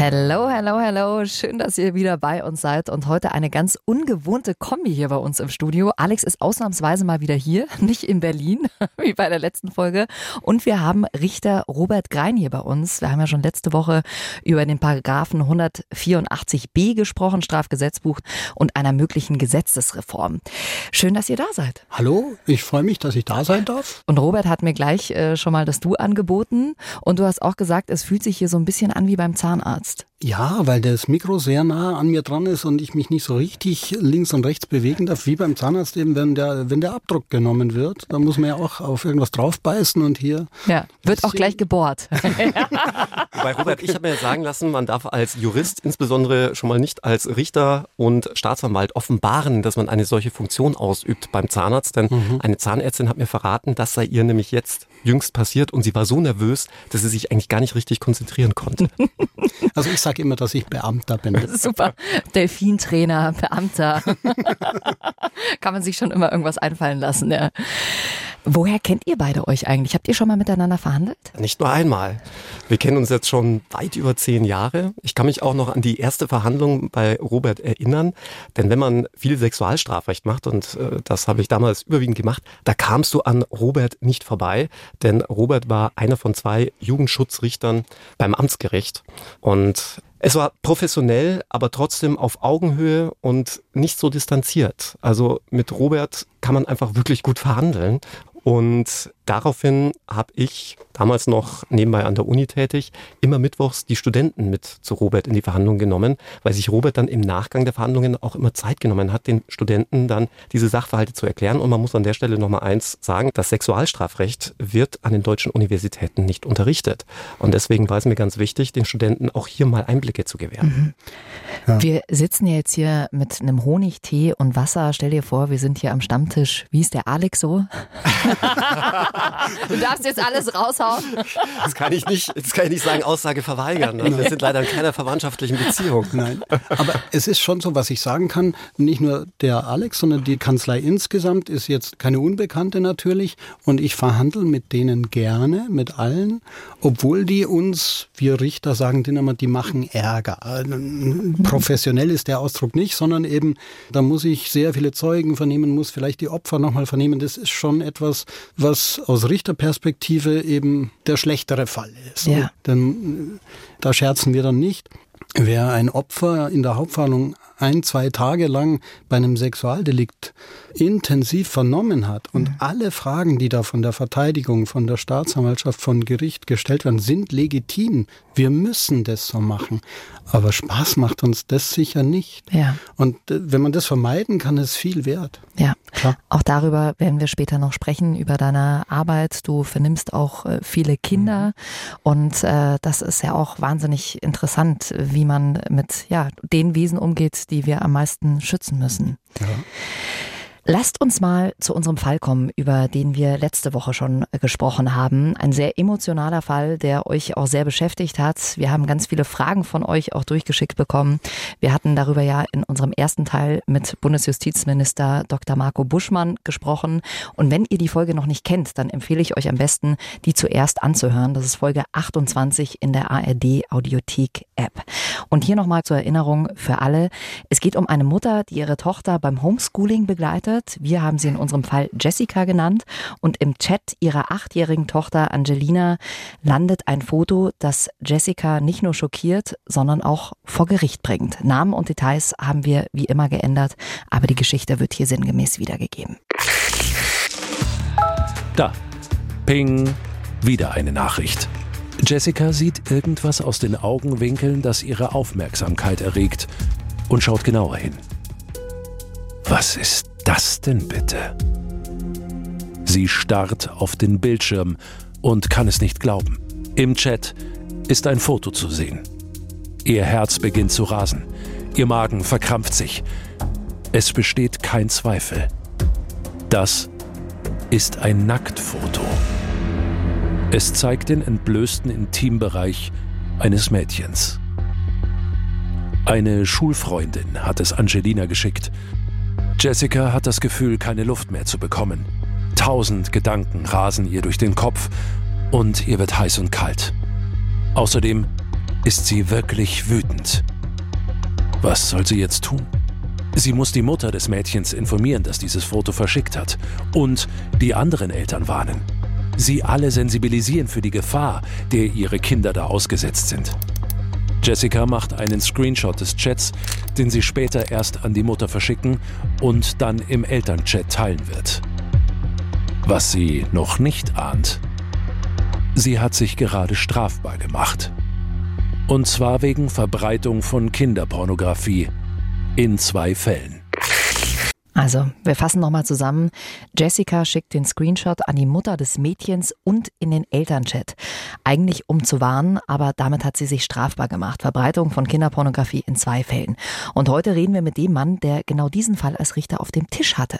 Hello, hello, hello. Schön, dass ihr wieder bei uns seid und heute eine ganz ungewohnte Kombi hier bei uns im Studio. Alex ist ausnahmsweise mal wieder hier, nicht in Berlin, wie bei der letzten Folge. Und wir haben Richter Robert Grein hier bei uns. Wir haben ja schon letzte Woche über den Paragraphen 184b gesprochen, Strafgesetzbuch und einer möglichen Gesetzesreform. Schön, dass ihr da seid. Hallo, ich freue mich, dass ich da sein darf. Und Robert hat mir gleich äh, schon mal das Du angeboten und du hast auch gesagt, es fühlt sich hier so ein bisschen an wie beim Zahnarzt. Ja, weil das Mikro sehr nah an mir dran ist und ich mich nicht so richtig links und rechts bewegen darf, wie beim Zahnarzt eben, wenn der, wenn der Abdruck genommen wird. Da muss man ja auch auf irgendwas draufbeißen und hier. Ja, wird auch gleich gebohrt. Bei Robert, ich habe mir sagen lassen, man darf als Jurist insbesondere schon mal nicht als Richter und Staatsanwalt offenbaren, dass man eine solche Funktion ausübt beim Zahnarzt. Denn mhm. eine Zahnärztin hat mir verraten, das sei ihr nämlich jetzt jüngst passiert und sie war so nervös, dass sie sich eigentlich gar nicht richtig konzentrieren konnte. Also ich sage immer, dass ich Beamter bin. Super. Delfintrainer, Beamter. Kann man sich schon immer irgendwas einfallen lassen, ja. Woher kennt ihr beide euch eigentlich? Habt ihr schon mal miteinander verhandelt? Nicht nur einmal. Wir kennen uns jetzt schon weit über zehn Jahre. Ich kann mich auch noch an die erste Verhandlung bei Robert erinnern. Denn wenn man viel Sexualstrafrecht macht, und äh, das habe ich damals überwiegend gemacht, da kamst du an Robert nicht vorbei. Denn Robert war einer von zwei Jugendschutzrichtern beim Amtsgericht. Und es war professionell, aber trotzdem auf Augenhöhe und nicht so distanziert. Also mit Robert kann man einfach wirklich gut verhandeln. Und daraufhin habe ich, damals noch nebenbei an der Uni tätig, immer mittwochs die Studenten mit zu Robert in die Verhandlungen genommen, weil sich Robert dann im Nachgang der Verhandlungen auch immer Zeit genommen hat, den Studenten dann diese Sachverhalte zu erklären. Und man muss an der Stelle nochmal eins sagen, das Sexualstrafrecht wird an den deutschen Universitäten nicht unterrichtet. Und deswegen war es mir ganz wichtig, den Studenten auch hier mal Einblicke zu gewähren. Mhm. Ja. Wir sitzen ja jetzt hier mit einem Honigtee und Wasser. Stell dir vor, wir sind hier am Stammtisch. Wie ist der Alex so? du darfst jetzt alles raushauen. Das kann ich nicht, das kann ich nicht sagen, Aussage verweigern. Wir sind leider in keiner verwandtschaftlichen Beziehung. Nein, aber es ist schon so, was ich sagen kann, nicht nur der Alex, sondern die Kanzlei insgesamt ist jetzt keine Unbekannte natürlich und ich verhandle mit denen gerne, mit allen, obwohl die uns, wir Richter sagen denen immer, die machen Ärger. Professionell ist der Ausdruck nicht, sondern eben, da muss ich sehr viele Zeugen vernehmen, muss vielleicht die Opfer nochmal vernehmen. Das ist schon etwas, was aus Richterperspektive eben der schlechtere Fall ist. Ja. Denn äh, da scherzen wir dann nicht. Wer ein Opfer in der Hauptverhandlung ein, zwei Tage lang bei einem Sexualdelikt intensiv vernommen hat und mhm. alle Fragen, die da von der Verteidigung, von der Staatsanwaltschaft, von Gericht gestellt werden, sind legitim. Wir müssen das so machen. Aber Spaß macht uns das sicher nicht. Ja. Und äh, wenn man das vermeiden kann, ist viel wert. Ja, Klar. auch darüber werden wir später noch sprechen, über deine Arbeit. Du vernimmst auch äh, viele Kinder mhm. und äh, das ist ja auch wahnsinnig interessant, wie man mit ja, den Wesen umgeht, die wir am meisten schützen müssen. Ja. Lasst uns mal zu unserem Fall kommen, über den wir letzte Woche schon gesprochen haben. Ein sehr emotionaler Fall, der euch auch sehr beschäftigt hat. Wir haben ganz viele Fragen von euch auch durchgeschickt bekommen. Wir hatten darüber ja in unserem ersten Teil mit Bundesjustizminister Dr. Marco Buschmann gesprochen. Und wenn ihr die Folge noch nicht kennt, dann empfehle ich euch am besten, die zuerst anzuhören. Das ist Folge 28 in der ARD Audiothek App. Und hier nochmal zur Erinnerung für alle. Es geht um eine Mutter, die ihre Tochter beim Homeschooling begleitet wird. Wir haben sie in unserem Fall Jessica genannt. Und im Chat ihrer achtjährigen Tochter Angelina landet ein Foto, das Jessica nicht nur schockiert, sondern auch vor Gericht bringt. Namen und Details haben wir wie immer geändert, aber die Geschichte wird hier sinngemäß wiedergegeben. Da. Ping. Wieder eine Nachricht. Jessica sieht irgendwas aus den Augenwinkeln, das ihre Aufmerksamkeit erregt und schaut genauer hin. Was ist das denn bitte? Sie starrt auf den Bildschirm und kann es nicht glauben. Im Chat ist ein Foto zu sehen. Ihr Herz beginnt zu rasen. Ihr Magen verkrampft sich. Es besteht kein Zweifel. Das ist ein Nacktfoto. Es zeigt den entblößten Intimbereich eines Mädchens. Eine Schulfreundin hat es Angelina geschickt. Jessica hat das Gefühl, keine Luft mehr zu bekommen. Tausend Gedanken rasen ihr durch den Kopf und ihr wird heiß und kalt. Außerdem ist sie wirklich wütend. Was soll sie jetzt tun? Sie muss die Mutter des Mädchens informieren, das dieses Foto verschickt hat und die anderen Eltern warnen. Sie alle sensibilisieren für die Gefahr, der ihre Kinder da ausgesetzt sind. Jessica macht einen Screenshot des Chats, den sie später erst an die Mutter verschicken und dann im Elternchat teilen wird. Was sie noch nicht ahnt, sie hat sich gerade strafbar gemacht. Und zwar wegen Verbreitung von Kinderpornografie in zwei Fällen. Also, wir fassen nochmal zusammen. Jessica schickt den Screenshot an die Mutter des Mädchens und in den Elternchat. Eigentlich um zu warnen, aber damit hat sie sich strafbar gemacht. Verbreitung von Kinderpornografie in zwei Fällen. Und heute reden wir mit dem Mann, der genau diesen Fall als Richter auf dem Tisch hatte.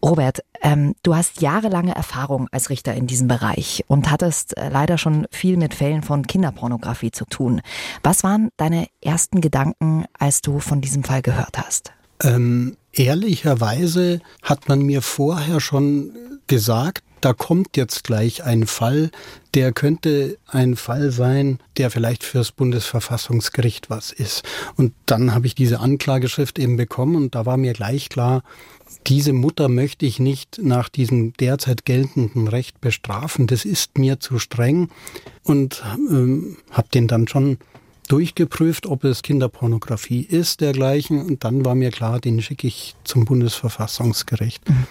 Robert, ähm, du hast jahrelange Erfahrung als Richter in diesem Bereich und hattest äh, leider schon viel mit Fällen von Kinderpornografie zu tun. Was waren deine ersten Gedanken, als du von diesem Fall gehört hast? Ähm, ehrlicherweise hat man mir vorher schon gesagt, da kommt jetzt gleich ein Fall, der könnte ein Fall sein, der vielleicht fürs Bundesverfassungsgericht was ist. Und dann habe ich diese Anklageschrift eben bekommen und da war mir gleich klar, diese Mutter möchte ich nicht nach diesem derzeit geltenden Recht bestrafen. Das ist mir zu streng und ähm, habe den dann schon durchgeprüft, ob es Kinderpornografie ist, dergleichen. Und dann war mir klar, den schicke ich zum Bundesverfassungsgericht. Mhm.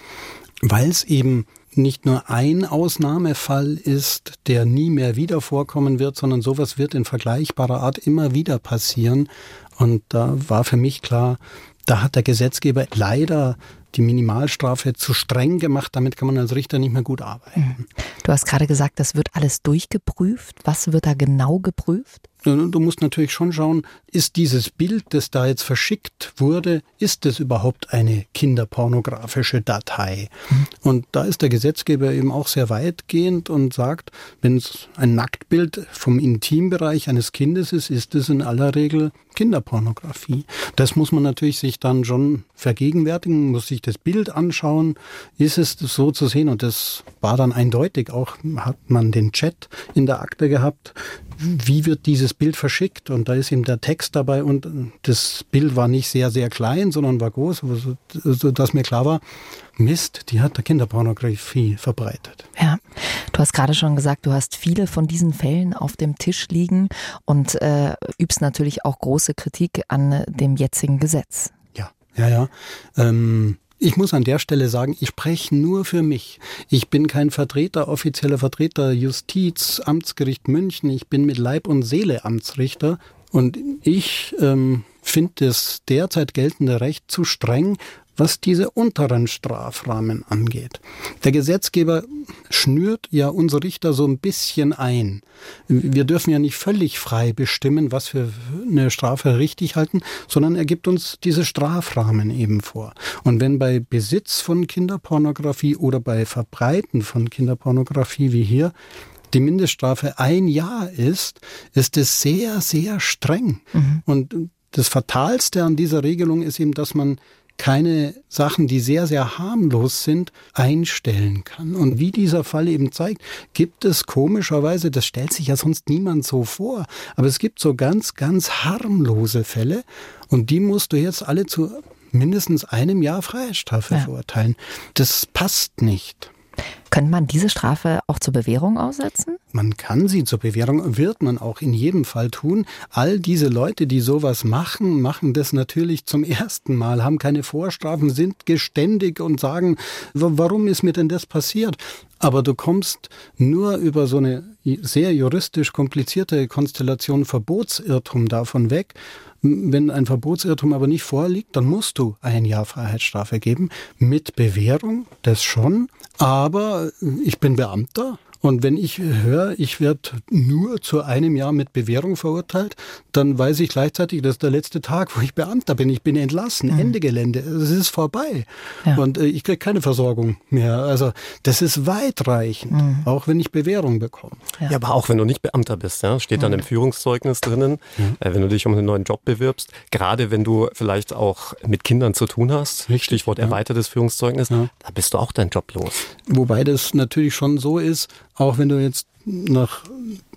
Weil es eben nicht nur ein Ausnahmefall ist, der nie mehr wieder vorkommen wird, sondern sowas wird in vergleichbarer Art immer wieder passieren. Und da war für mich klar, da hat der Gesetzgeber leider die Minimalstrafe zu streng gemacht. Damit kann man als Richter nicht mehr gut arbeiten. Mhm. Du hast gerade gesagt, das wird alles durchgeprüft. Was wird da genau geprüft? Du musst natürlich schon schauen, ist dieses Bild, das da jetzt verschickt wurde, ist es überhaupt eine kinderpornografische Datei? Mhm. Und da ist der Gesetzgeber eben auch sehr weitgehend und sagt, wenn es ein Nacktbild vom Intimbereich eines Kindes ist, ist es in aller Regel Kinderpornografie. Das muss man natürlich sich dann schon vergegenwärtigen, muss sich das Bild anschauen, ist es so zu sehen und das war dann eindeutig, auch hat man den Chat in der Akte gehabt, wie wird dieses Bild verschickt? Und da ist eben der Text dabei und das Bild war nicht sehr, sehr klein, sondern war groß, so dass mir klar war, Mist, die hat der Kinderpornografie verbreitet. Ja, du hast gerade schon gesagt, du hast viele von diesen Fällen auf dem Tisch liegen und äh, übst natürlich auch große Kritik an dem jetzigen Gesetz. Ja, ja, ja. Ähm ich muss an der Stelle sagen, ich spreche nur für mich. Ich bin kein Vertreter, offizieller Vertreter Justiz, Amtsgericht München. Ich bin mit Leib und Seele Amtsrichter. Und ich ähm, finde das derzeit geltende Recht zu streng, was diese unteren Strafrahmen angeht. Der Gesetzgeber schnürt ja unsere Richter so ein bisschen ein. Wir dürfen ja nicht völlig frei bestimmen, was wir eine Strafe richtig halten, sondern er gibt uns diese Strafrahmen eben vor. Und wenn bei Besitz von Kinderpornografie oder bei Verbreiten von Kinderpornografie wie hier die Mindeststrafe ein Jahr ist, ist es sehr, sehr streng. Mhm. Und das Fatalste an dieser Regelung ist eben, dass man keine Sachen, die sehr, sehr harmlos sind, einstellen kann. Und wie dieser Fall eben zeigt, gibt es komischerweise, das stellt sich ja sonst niemand so vor, aber es gibt so ganz, ganz harmlose Fälle und die musst du jetzt alle zu mindestens einem Jahr Freiheitsstrafe ja. verurteilen. Das passt nicht. Könnte man diese Strafe auch zur Bewährung aussetzen? Man kann sie zur Bewährung, wird man auch in jedem Fall tun. All diese Leute, die sowas machen, machen das natürlich zum ersten Mal, haben keine Vorstrafen, sind geständig und sagen, warum ist mir denn das passiert? Aber du kommst nur über so eine sehr juristisch komplizierte Konstellation Verbotsirrtum davon weg. Wenn ein Verbotsirrtum aber nicht vorliegt, dann musst du ein Jahr Freiheitsstrafe geben. Mit Bewährung, das schon. Aber ich bin Beamter Und wenn ich höre, ich werde nur zu einem Jahr mit Bewährung verurteilt, dann weiß ich gleichzeitig, das ist der letzte Tag, wo ich Beamter bin. Ich bin entlassen, mhm. Ende Gelände. Es ist vorbei. Ja. Und äh, ich kriege keine Versorgung mehr. Also das ist weitreichend, mhm. auch wenn ich Bewährung bekomme. Ja. ja. aber auch wenn du nicht Beamter bist, ja, steht dann mhm. im Führungszeugnis drinnen, äh, wenn du dich um einen neuen Job bewirbst, gerade wenn du vielleicht auch mit Kindern zu tun hast, Richtig, Stichwort ja. erweitertes Führungszeugnis, da bist du auch dein Job los. Wobei das natürlich schon so ist, auch wenn du jetzt nach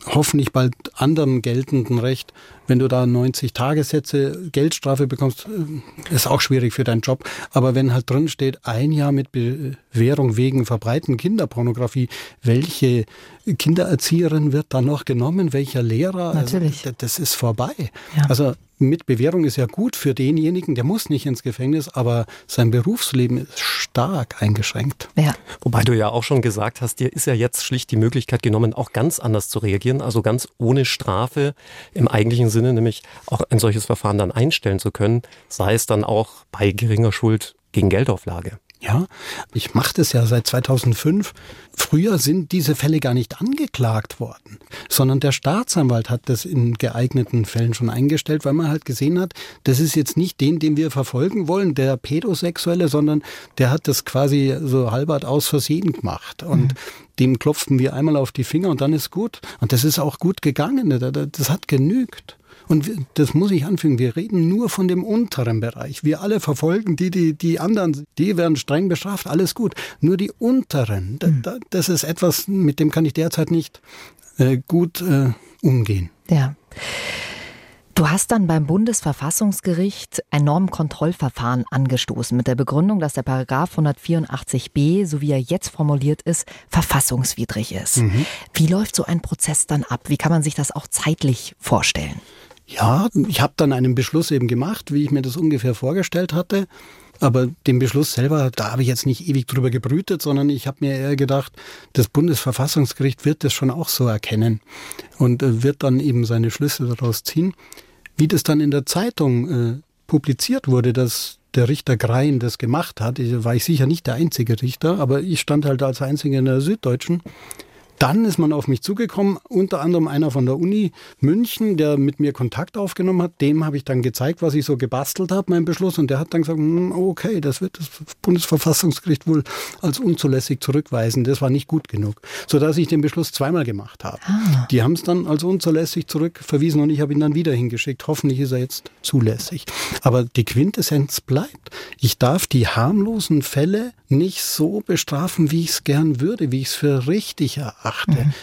hoffentlich bald anderem geltenden Recht, wenn du da 90 Tagessätze Geldstrafe bekommst, äh, ist auch schwierig für deinen Job. Aber wenn halt drin steht, ein Jahr mit Bewährung wegen verbreiten Kinderpornografie, welche Kindererzieherin wird da noch genommen? Welcher Lehrer? Also, Natürlich. Also, das ist vorbei. Ja. Also mit Bewährung ist ja gut für denjenigen, der muss nicht ins Gefängnis, aber sein Berufsleben ist stark eingeschränkt. Ja. Wobei du ja auch schon gesagt hast, dir ist ja jetzt schlicht die Möglichkeit genommen, auch ganz anders zu reagieren, also ganz ohne Strafe im eigentlichen Sinne, nämlich auch ein solches Verfahren dann einstellen zu können, sei es dann auch bei geringer Schuld gegen Geldauflage. Ja, ich mache das ja seit 2005. Früher sind diese Fälle gar nicht angeklagt worden, sondern der Staatsanwalt hat das in geeigneten Fällen schon eingestellt, weil man halt gesehen hat, das ist jetzt nicht den, den wir verfolgen wollen, der Pädosexuelle, sondern der hat das quasi so halbert aus Versehen gemacht. Und mhm. dem klopften wir einmal auf die Finger und dann ist gut. Und das ist auch gut gegangen. Das hat genügt. Und das muss ich anfügen, wir reden nur von dem unteren Bereich. Wir alle verfolgen die, die, die anderen, die werden streng bestraft, alles gut. Nur die unteren, mhm. das ist etwas, mit dem kann ich derzeit nicht äh, gut äh, umgehen. Ja. Du hast dann beim Bundesverfassungsgericht ein Normkontrollverfahren angestoßen mit der Begründung, dass der Paragraph 184b, so wie er jetzt formuliert ist, verfassungswidrig ist. Mhm. Wie läuft so ein Prozess dann ab? Wie kann man sich das auch zeitlich vorstellen? Ja, ich habe dann einen Beschluss eben gemacht, wie ich mir das ungefähr vorgestellt hatte. Aber den Beschluss selber, da habe ich jetzt nicht ewig drüber gebrütet, sondern ich habe mir eher gedacht, das Bundesverfassungsgericht wird das schon auch so erkennen und äh, wird dann eben seine Schlüsse daraus ziehen. Wie das dann in der Zeitung äh, publiziert wurde, dass der Richter Grein das gemacht hat, war ich sicher nicht der einzige Richter, aber ich stand halt als einziger in der Süddeutschen. Dann ist man auf mich zugekommen, unter anderem einer von der Uni München, der mit mir Kontakt aufgenommen hat. Dem habe ich dann gezeigt, was ich so gebastelt habe, mein Beschluss. Und der hat dann gesagt, hm, okay, das wird das Bundesverfassungsgericht wohl als unzulässig zurückweisen. Das war nicht gut genug. Sodass ich den Beschluss zweimal gemacht habe. Ah. Die haben es dann als unzulässig zurückverwiesen und ich habe ihn dann wieder hingeschickt. Hoffentlich ist er jetzt zulässig. Aber die Quintessenz bleibt. Ich darf die harmlosen Fälle nicht so bestrafen, wie ich es gern würde, wie ich es für richtig erachte. Mhm.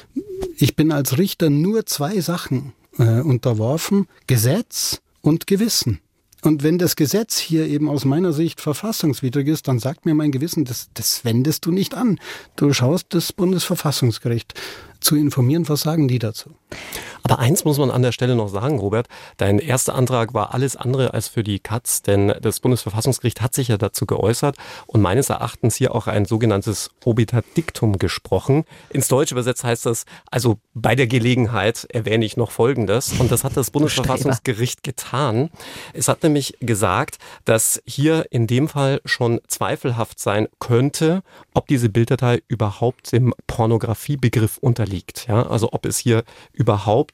Ich bin als Richter nur zwei Sachen äh, unterworfen, Gesetz und Gewissen. Und wenn das Gesetz hier eben aus meiner Sicht verfassungswidrig ist, dann sagt mir mein Gewissen, das, das wendest du nicht an. Du schaust das Bundesverfassungsgericht zu informieren, was sagen die dazu. Aber eins muss man an der Stelle noch sagen, Robert. Dein erster Antrag war alles andere als für die Katz, denn das Bundesverfassungsgericht hat sich ja dazu geäußert und meines Erachtens hier auch ein sogenanntes Obiter Dictum gesprochen. Ins Deutsche übersetzt heißt das, also bei der Gelegenheit erwähne ich noch Folgendes. Und das hat das Bundesverfassungsgericht getan. Es hat nämlich gesagt, dass hier in dem Fall schon zweifelhaft sein könnte, ob diese Bilddatei überhaupt dem Pornografiebegriff unterliegt. Ja, also ob es hier überhaupt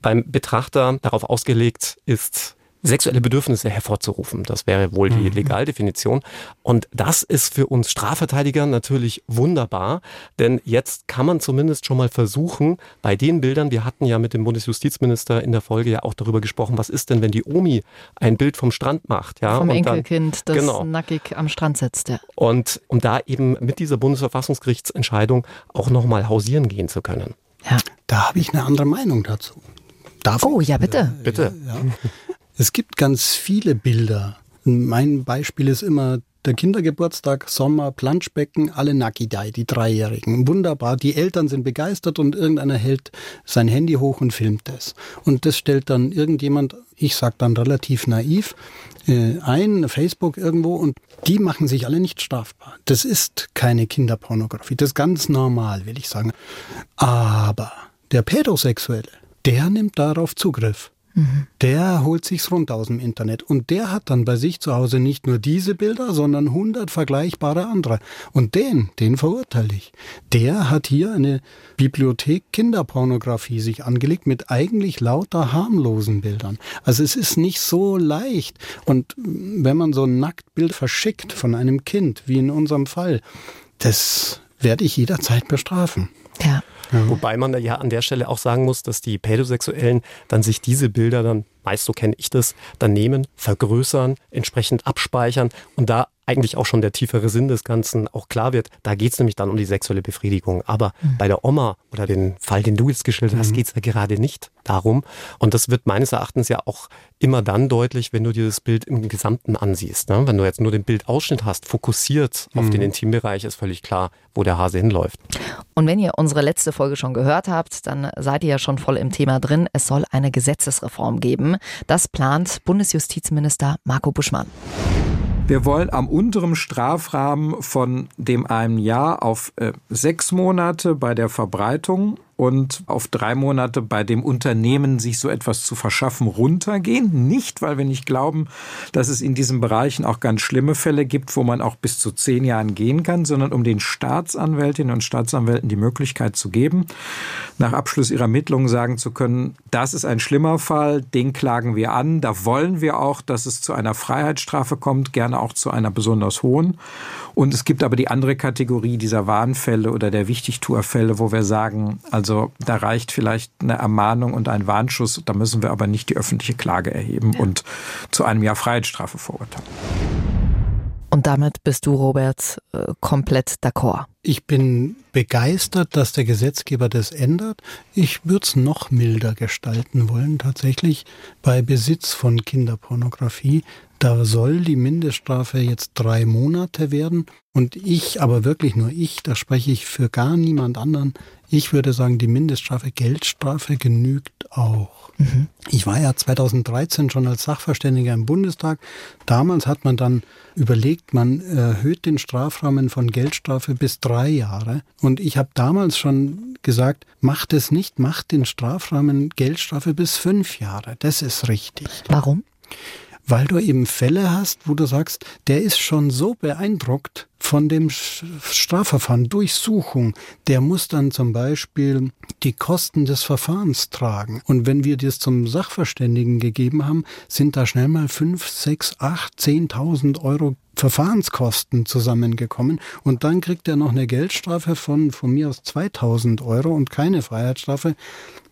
beim Betrachter darauf ausgelegt ist, sexuelle Bedürfnisse hervorzurufen. Das wäre wohl die mhm. Legaldefinition. Und das ist für uns Strafverteidiger natürlich wunderbar, denn jetzt kann man zumindest schon mal versuchen, bei den Bildern, wir hatten ja mit dem Bundesjustizminister in der Folge ja auch darüber gesprochen, was ist denn, wenn die Omi ein Bild vom Strand macht? Ja, vom Enkelkind, das genau. nackig am Strand sitzt. Ja. Und um da eben mit dieser Bundesverfassungsgerichtsentscheidung auch nochmal hausieren gehen zu können. Ja. Da habe ich eine andere Meinung dazu. Darf oh, ja, bitte. Äh, bitte. Ja. Es gibt ganz viele Bilder. Mein Beispiel ist immer der Kindergeburtstag, Sommer, Planschbecken, alle Nakidai, die Dreijährigen. Wunderbar. Die Eltern sind begeistert und irgendeiner hält sein Handy hoch und filmt es. Und das stellt dann irgendjemand, ich sag dann relativ naiv, äh, ein, Facebook irgendwo und die machen sich alle nicht strafbar. Das ist keine Kinderpornografie. Das ist ganz normal, will ich sagen. Aber der Pädosexuelle, der nimmt darauf Zugriff. Der holt sich's runter aus dem Internet und der hat dann bei sich zu Hause nicht nur diese Bilder, sondern hundert vergleichbare andere. Und den, den verurteile ich. Der hat hier eine Bibliothek Kinderpornografie sich angelegt mit eigentlich lauter harmlosen Bildern. Also es ist nicht so leicht. Und wenn man so ein Nacktbild verschickt von einem Kind, wie in unserem Fall, das werde ich jederzeit bestrafen. Ja. Ja. Wobei man ja an der Stelle auch sagen muss, dass die Pädosexuellen dann sich diese Bilder dann, meist so kenne ich das, dann nehmen, vergrößern, entsprechend abspeichern und da eigentlich auch schon der tiefere Sinn des Ganzen auch klar wird. Da geht es nämlich dann um die sexuelle Befriedigung. Aber mhm. bei der Oma oder den Fall, den du jetzt geschildert hast, mhm. geht es ja gerade nicht darum. Und das wird meines Erachtens ja auch immer dann deutlich, wenn du dir das Bild im Gesamten ansiehst. Ne? Wenn du jetzt nur den Bildausschnitt hast, fokussiert mhm. auf den Intimbereich, ist völlig klar, wo der Hase hinläuft. Und wenn ihr unsere letzte Folge schon gehört habt, dann seid ihr ja schon voll im Thema drin. Es soll eine Gesetzesreform geben. Das plant Bundesjustizminister Marco Buschmann. Wir wollen am unteren Strafrahmen von dem einem Jahr auf äh, sechs Monate bei der Verbreitung und auf drei Monate bei dem Unternehmen, sich so etwas zu verschaffen, runtergehen. Nicht, weil wir nicht glauben, dass es in diesen Bereichen auch ganz schlimme Fälle gibt, wo man auch bis zu zehn Jahren gehen kann, sondern um den Staatsanwältinnen und Staatsanwälten die Möglichkeit zu geben, nach Abschluss ihrer Ermittlungen sagen zu können, das ist ein schlimmer Fall, den klagen wir an, da wollen wir auch, dass es zu einer Freiheitsstrafe kommt, gerne auch zu einer besonders hohen. Und es gibt aber die andere Kategorie dieser Warnfälle oder der Wichtigtuerfälle, wo wir sagen, also also da reicht vielleicht eine Ermahnung und ein Warnschuss, da müssen wir aber nicht die öffentliche Klage erheben ja. und zu einem Jahr Freiheitsstrafe verurteilen. Und damit bist du, Robert, äh, komplett d'accord. Ich bin begeistert, dass der Gesetzgeber das ändert. Ich würde es noch milder gestalten wollen, tatsächlich bei Besitz von Kinderpornografie. Da soll die Mindeststrafe jetzt drei Monate werden. Und ich, aber wirklich nur ich, da spreche ich für gar niemand anderen, ich würde sagen, die Mindeststrafe Geldstrafe genügt auch. Mhm. Ich war ja 2013 schon als Sachverständiger im Bundestag. Damals hat man dann überlegt, man erhöht den Strafrahmen von Geldstrafe bis drei Jahre. Und ich habe damals schon gesagt, macht es nicht, macht den Strafrahmen Geldstrafe bis fünf Jahre. Das ist richtig. Warum? weil du eben Fälle hast, wo du sagst, der ist schon so beeindruckt von dem Strafverfahren, Durchsuchung, der muss dann zum Beispiel die Kosten des Verfahrens tragen. Und wenn wir das zum Sachverständigen gegeben haben, sind da schnell mal fünf, sechs, acht, zehntausend Euro Verfahrenskosten zusammengekommen und dann kriegt er noch eine Geldstrafe von von mir aus 2000 Euro und keine Freiheitsstrafe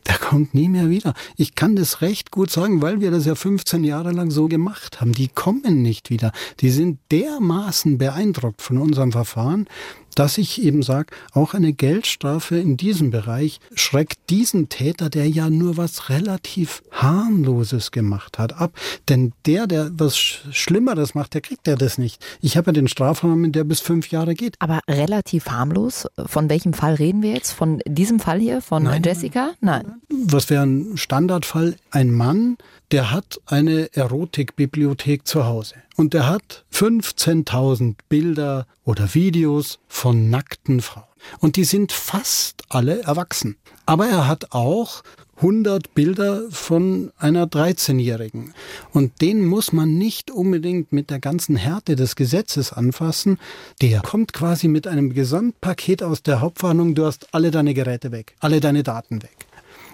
der kommt nie mehr wieder. Ich kann das recht gut sagen, weil wir das ja 15 Jahre lang so gemacht haben. Die kommen nicht wieder. Die sind dermaßen beeindruckt von unserem Verfahren, dass ich eben sage, auch eine Geldstrafe in diesem Bereich schreckt diesen Täter, der ja nur was relativ harmloses gemacht hat, ab. Denn der, der was Schlimmeres macht, der kriegt ja das nicht. Ich habe ja den Strafrahmen, der bis fünf Jahre geht. Aber relativ harmlos? Von welchem Fall reden wir jetzt? Von diesem Fall hier? Von Nein. Jessica? Nein. Was wäre ein Standardfall? Ein Mann, der hat eine Erotikbibliothek zu Hause. Und der hat 15.000 Bilder oder Videos von nackten Frauen. Und die sind fast alle erwachsen. Aber er hat auch 100 Bilder von einer 13-Jährigen. Und den muss man nicht unbedingt mit der ganzen Härte des Gesetzes anfassen. Der kommt quasi mit einem Gesamtpaket aus der Hauptverhandlung. Du hast alle deine Geräte weg, alle deine Daten weg.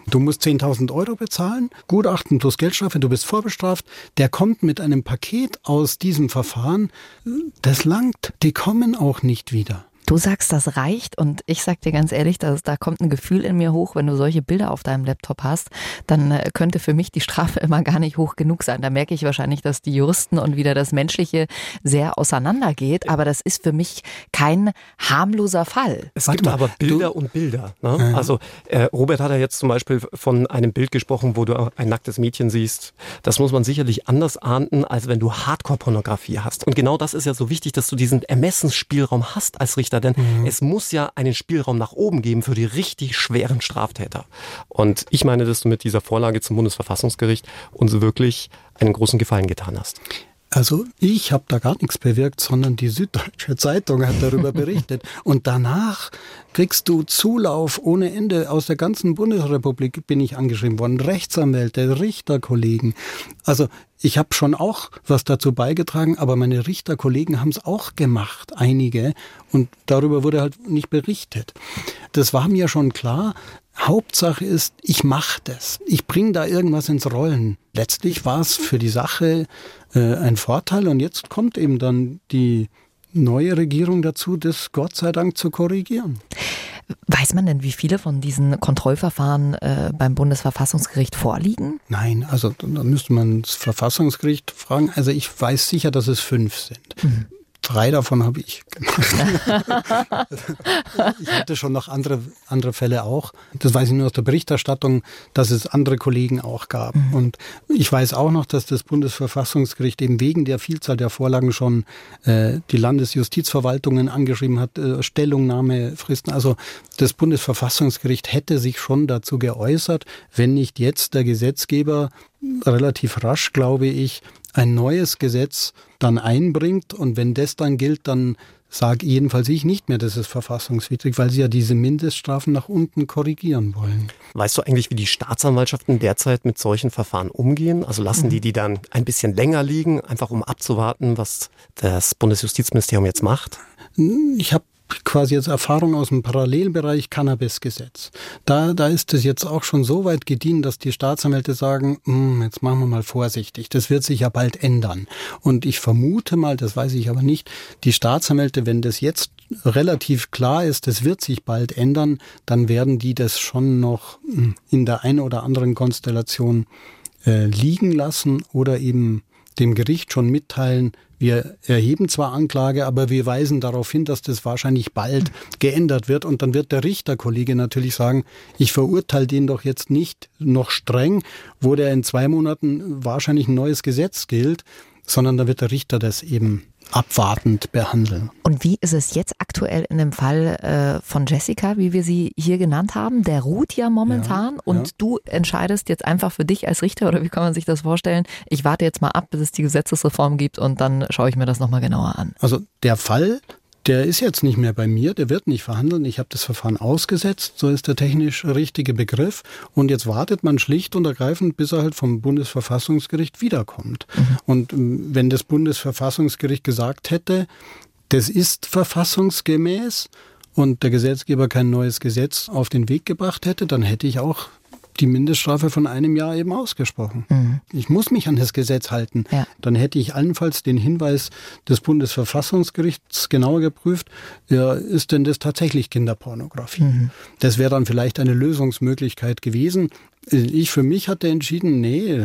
Du musst 10.000 Euro bezahlen, Gutachten plus Geldstrafe, du bist vorbestraft. Der kommt mit einem Paket aus diesem Verfahren. Das langt. Die kommen auch nicht wieder. Du sagst, das reicht und ich sag dir ganz ehrlich, dass, da kommt ein Gefühl in mir hoch, wenn du solche Bilder auf deinem Laptop hast, dann äh, könnte für mich die Strafe immer gar nicht hoch genug sein. Da merke ich wahrscheinlich, dass die Juristen und wieder das Menschliche sehr auseinandergeht, aber das ist für mich kein harmloser Fall. Es Warte gibt mal, aber Bilder du, und Bilder. Ne? Ja. Also äh, Robert hat ja jetzt zum Beispiel von einem Bild gesprochen, wo du ein nacktes Mädchen siehst. Das muss man sicherlich anders ahnden, als wenn du Hardcore-Pornografie hast. Und genau das ist ja so wichtig, dass du diesen Ermessensspielraum hast als Richter Richter, denn mhm. es muss ja einen Spielraum nach oben geben für die richtig schweren Straftäter. Und ich meine, dass du mit dieser Vorlage zum Bundesverfassungsgericht uns wirklich einen großen Gefallen getan hast. Also ich habe da gar nichts bewirkt, sondern die Süddeutsche Zeitung hat darüber berichtet. Und danach kriegst du Zulauf ohne Ende. Aus der ganzen Bundesrepublik bin ich angeschrieben worden. Rechtsanwälte, Richterkollegen. Also ich habe schon auch was dazu beigetragen, aber meine Richterkollegen haben es auch gemacht, einige. Und darüber wurde halt nicht berichtet. Das war mir schon klar. Hauptsache ist, ich mache das. Ich bringe da irgendwas ins Rollen. Letztlich war es für die Sache äh, ein Vorteil und jetzt kommt eben dann die neue Regierung dazu, das Gott sei Dank zu korrigieren. Weiß man denn, wie viele von diesen Kontrollverfahren äh, beim Bundesverfassungsgericht vorliegen? Nein, also da müsste man das Verfassungsgericht fragen. Also ich weiß sicher, dass es fünf sind. Mhm. Drei davon habe ich gemacht. ich hatte schon noch andere, andere Fälle auch. Das weiß ich nur aus der Berichterstattung, dass es andere Kollegen auch gab. Mhm. Und ich weiß auch noch, dass das Bundesverfassungsgericht eben wegen der Vielzahl der Vorlagen schon äh, die Landesjustizverwaltungen angeschrieben hat, äh, Stellungnahmefristen. Also das Bundesverfassungsgericht hätte sich schon dazu geäußert, wenn nicht jetzt der Gesetzgeber relativ rasch, glaube ich, ein neues Gesetz dann einbringt und wenn das dann gilt, dann sage jedenfalls ich nicht mehr, das ist verfassungswidrig, weil sie ja diese Mindeststrafen nach unten korrigieren wollen. Weißt du eigentlich, wie die Staatsanwaltschaften derzeit mit solchen Verfahren umgehen? Also lassen die die dann ein bisschen länger liegen, einfach um abzuwarten, was das Bundesjustizministerium jetzt macht? Ich habe quasi jetzt Erfahrung aus dem Parallelbereich Cannabisgesetz. Da, da ist es jetzt auch schon so weit gediehen, dass die Staatsanwälte sagen, hm, jetzt machen wir mal vorsichtig, das wird sich ja bald ändern. Und ich vermute mal, das weiß ich aber nicht, die Staatsanwälte, wenn das jetzt relativ klar ist, das wird sich bald ändern, dann werden die das schon noch hm, in der einen oder anderen Konstellation äh, liegen lassen oder eben dem Gericht schon mitteilen, wir erheben zwar Anklage, aber wir weisen darauf hin, dass das wahrscheinlich bald geändert wird. Und dann wird der Richterkollege natürlich sagen, ich verurteile den doch jetzt nicht noch streng, wo der in zwei Monaten wahrscheinlich ein neues Gesetz gilt, sondern da wird der Richter das eben abwartend behandeln. Und wie ist es jetzt aktuell in dem Fall äh, von Jessica, wie wir sie hier genannt haben? Der ruht ja momentan ja, und ja. du entscheidest jetzt einfach für dich als Richter oder wie kann man sich das vorstellen? Ich warte jetzt mal ab, bis es die Gesetzesreform gibt und dann schaue ich mir das nochmal genauer an. Also der Fall der ist jetzt nicht mehr bei mir, der wird nicht verhandeln. Ich habe das Verfahren ausgesetzt, so ist der technisch richtige Begriff. Und jetzt wartet man schlicht und ergreifend, bis er halt vom Bundesverfassungsgericht wiederkommt. Mhm. Und ähm, wenn das Bundesverfassungsgericht gesagt hätte, das ist verfassungsgemäß und der Gesetzgeber kein neues Gesetz auf den Weg gebracht hätte, dann hätte ich auch die Mindeststrafe von einem Jahr eben ausgesprochen. Mhm. Ich muss mich an das Gesetz halten. Ja. Dann hätte ich allenfalls den Hinweis des Bundesverfassungsgerichts genauer geprüft, ja, ist denn das tatsächlich Kinderpornografie? Mhm. Das wäre dann vielleicht eine Lösungsmöglichkeit gewesen. Ich für mich hatte entschieden, nee,